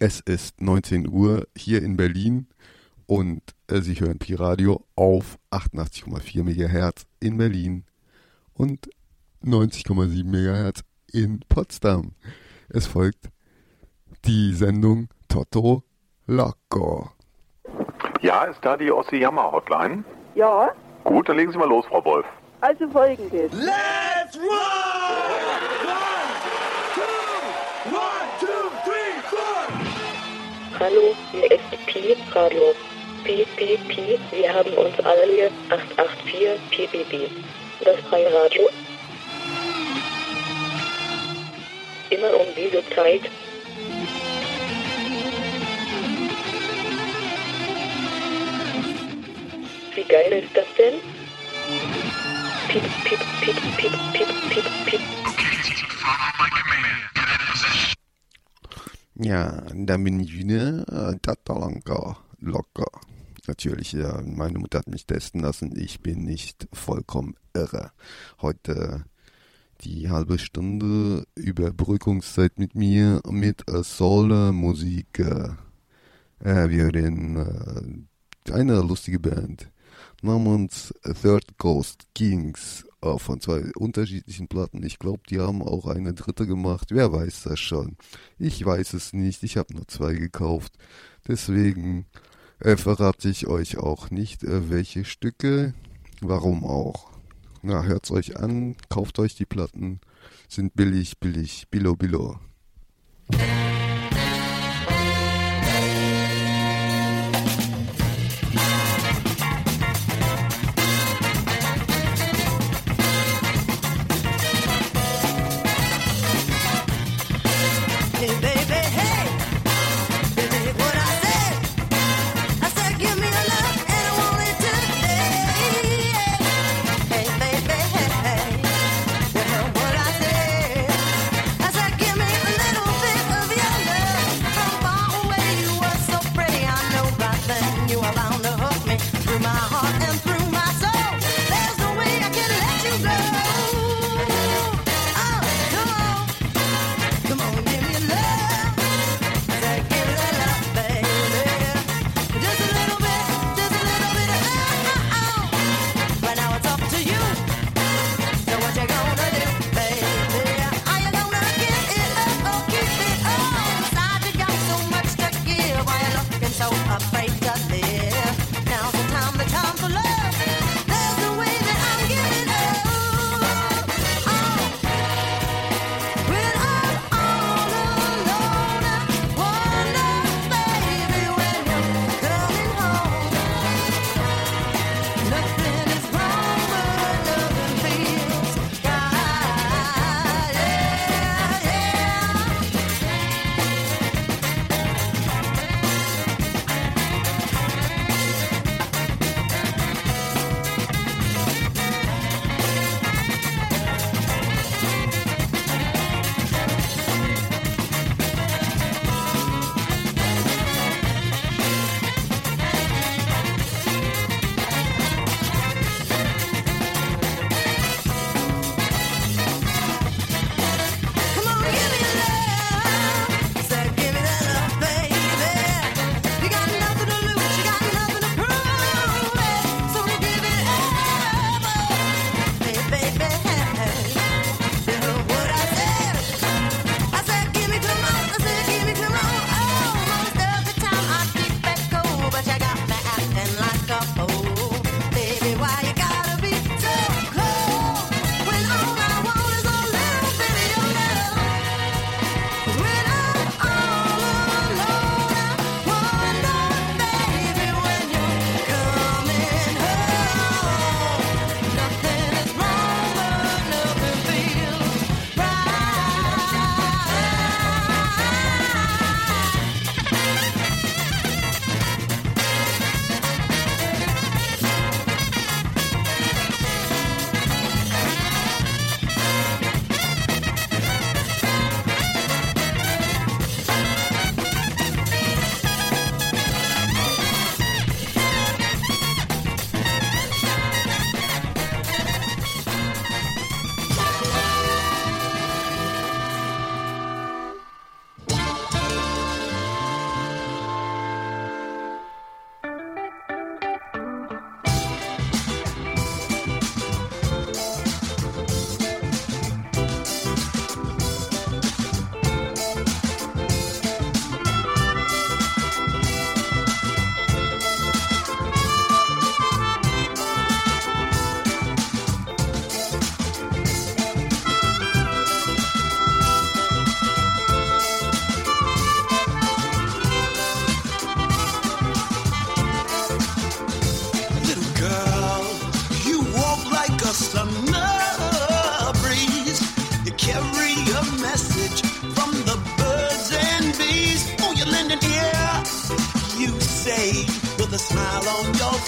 Es ist 19 Uhr hier in Berlin und äh, Sie hören Pi-Radio auf 88,4 MHz in Berlin und 90,7 MHz in Potsdam. Es folgt die Sendung Toto Loco. Ja, ist da die Ossi-Jammer-Hotline? Ja, Gut, dann legen Sie mal los, Frau Wolf. also folgendes. Let's run! Hallo, hier ist Pi Radio. Pi, Pi, Pi, wir haben uns alle hier 884 PBB. Das freie Radio. Immer um diese Zeit. Wie geil ist das denn? Piep, piep, piep, piep, piep, piep, piep. Ja, bin ich wieder. äh, Toto Loco. Loco. Natürlich, ja, meine Mutter hat mich testen lassen. Ich bin nicht vollkommen irre. Heute die halbe Stunde Überbrückungszeit mit mir mit äh, Soul-Musik. Äh, äh, wir reden äh, eine lustige Band namens Third Coast Kings äh, von zwei unterschiedlichen Platten. Ich glaube, die haben auch eine dritte gemacht. Wer weiß das schon? Ich weiß es nicht. Ich habe nur zwei gekauft. Deswegen äh, verrate ich euch auch nicht, äh, welche Stücke. Warum auch? Na, hört's euch an, kauft euch die Platten. Sind billig, billig, billo, billo.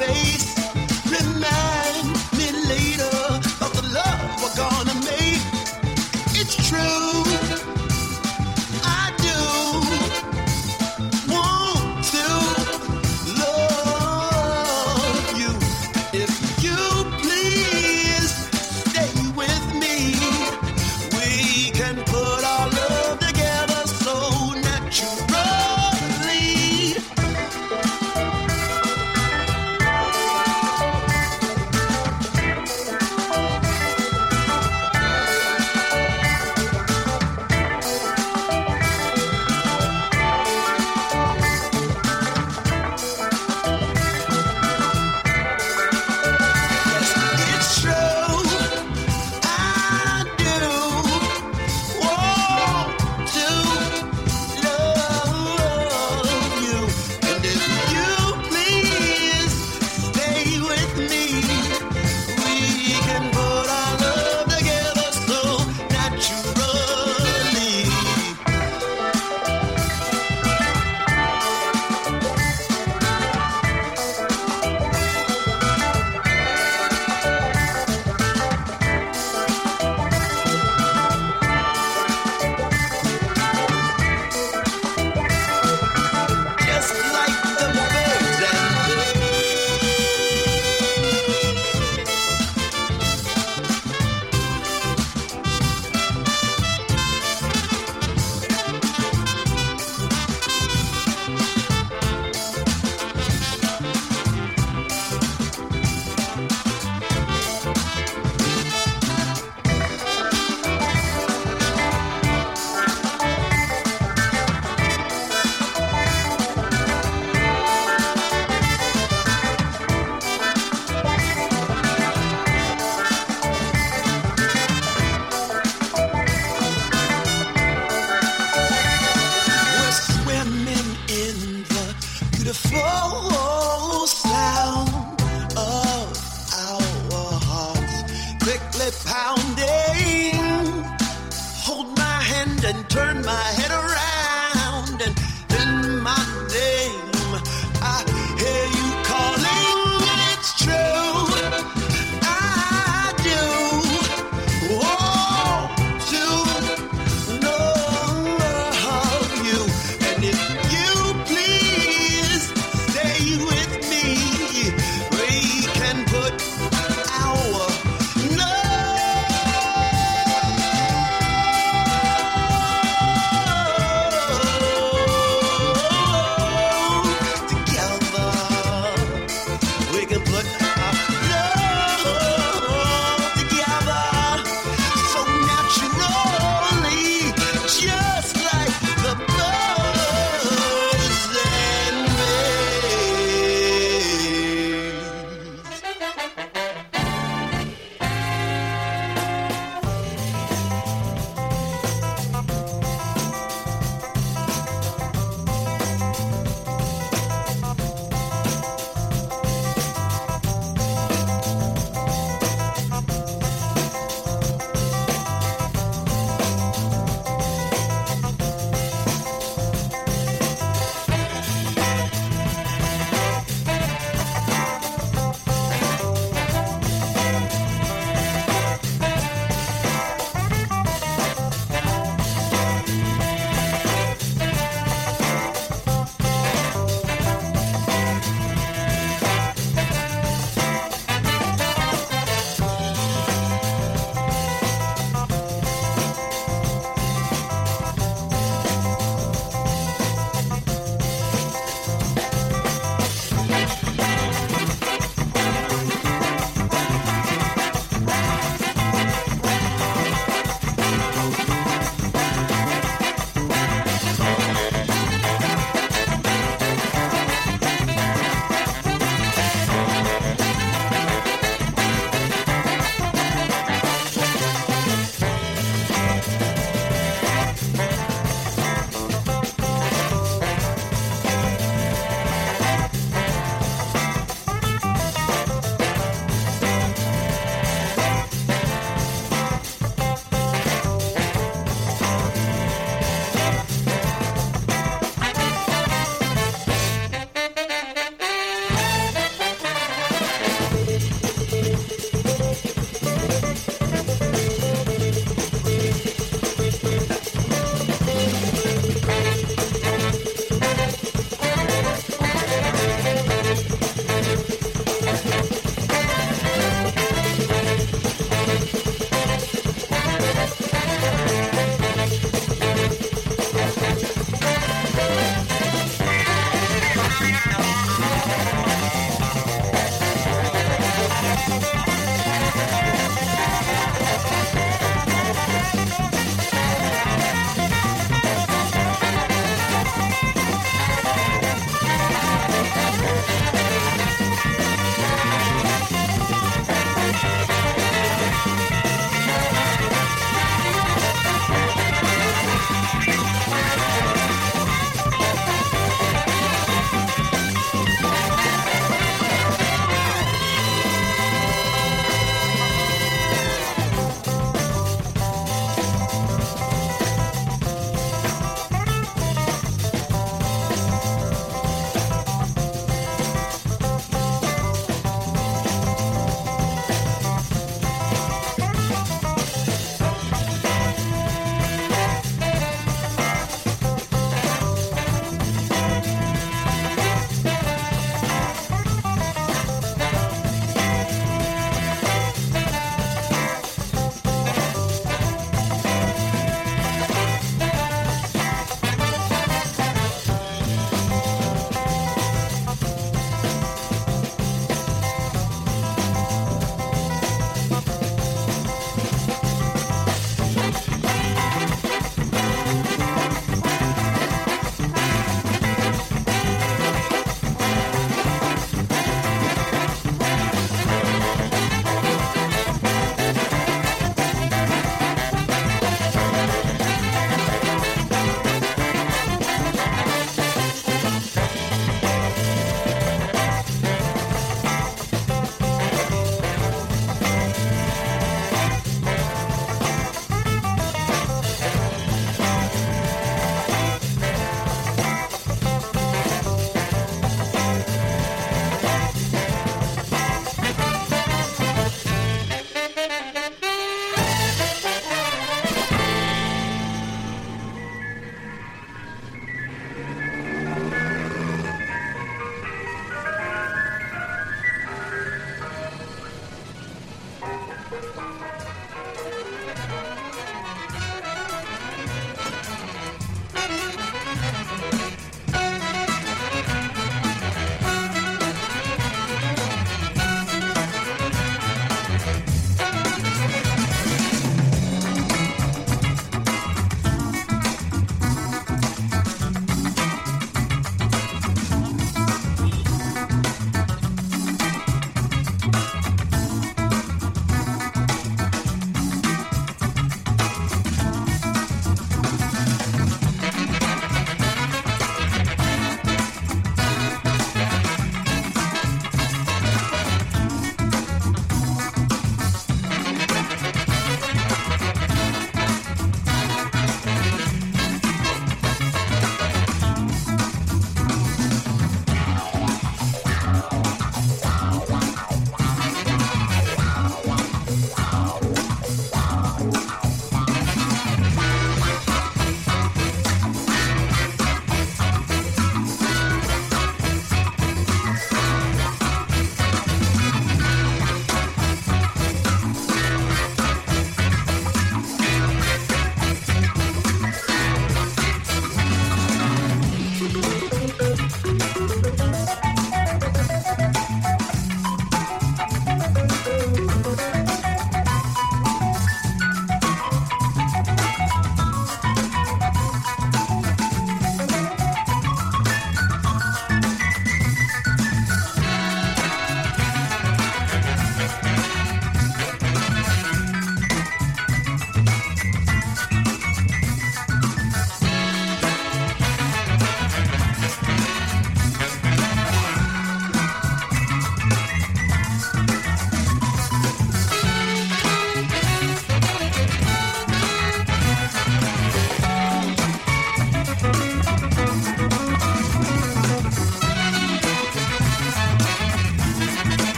say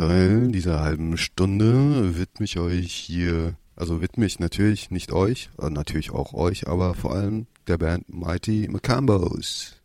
Teil dieser halben Stunde widme ich euch hier, also widme ich natürlich nicht euch, äh, natürlich auch euch, aber vor allem der Band Mighty Macambos.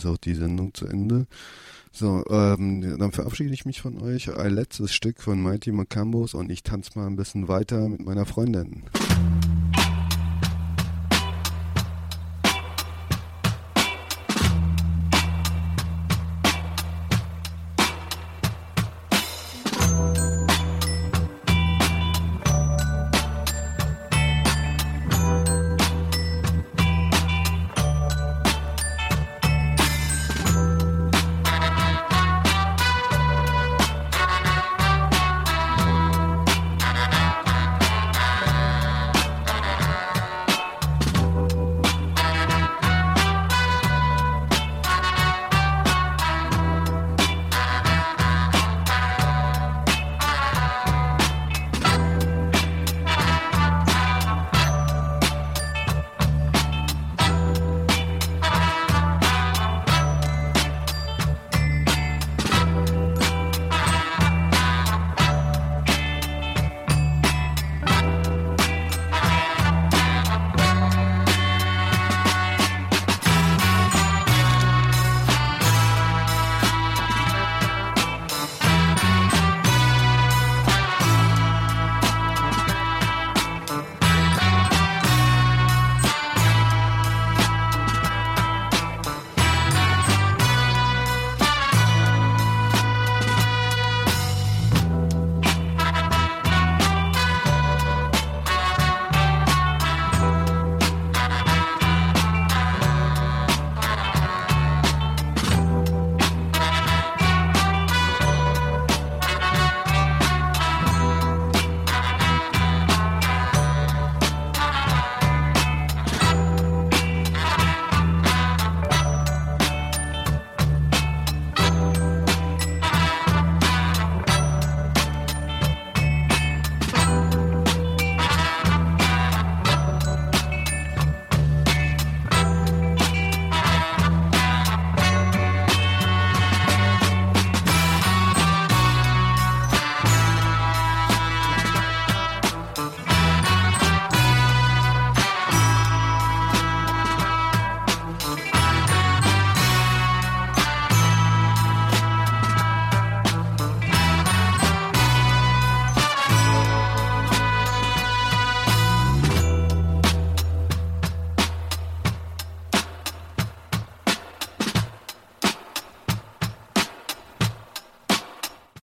Ist auch die Sendung zu Ende. So, ähm, dann verabschiede ich mich von euch. Ein letztes Stück von Mighty Macambos und ich tanze mal ein bisschen weiter mit meiner Freundin.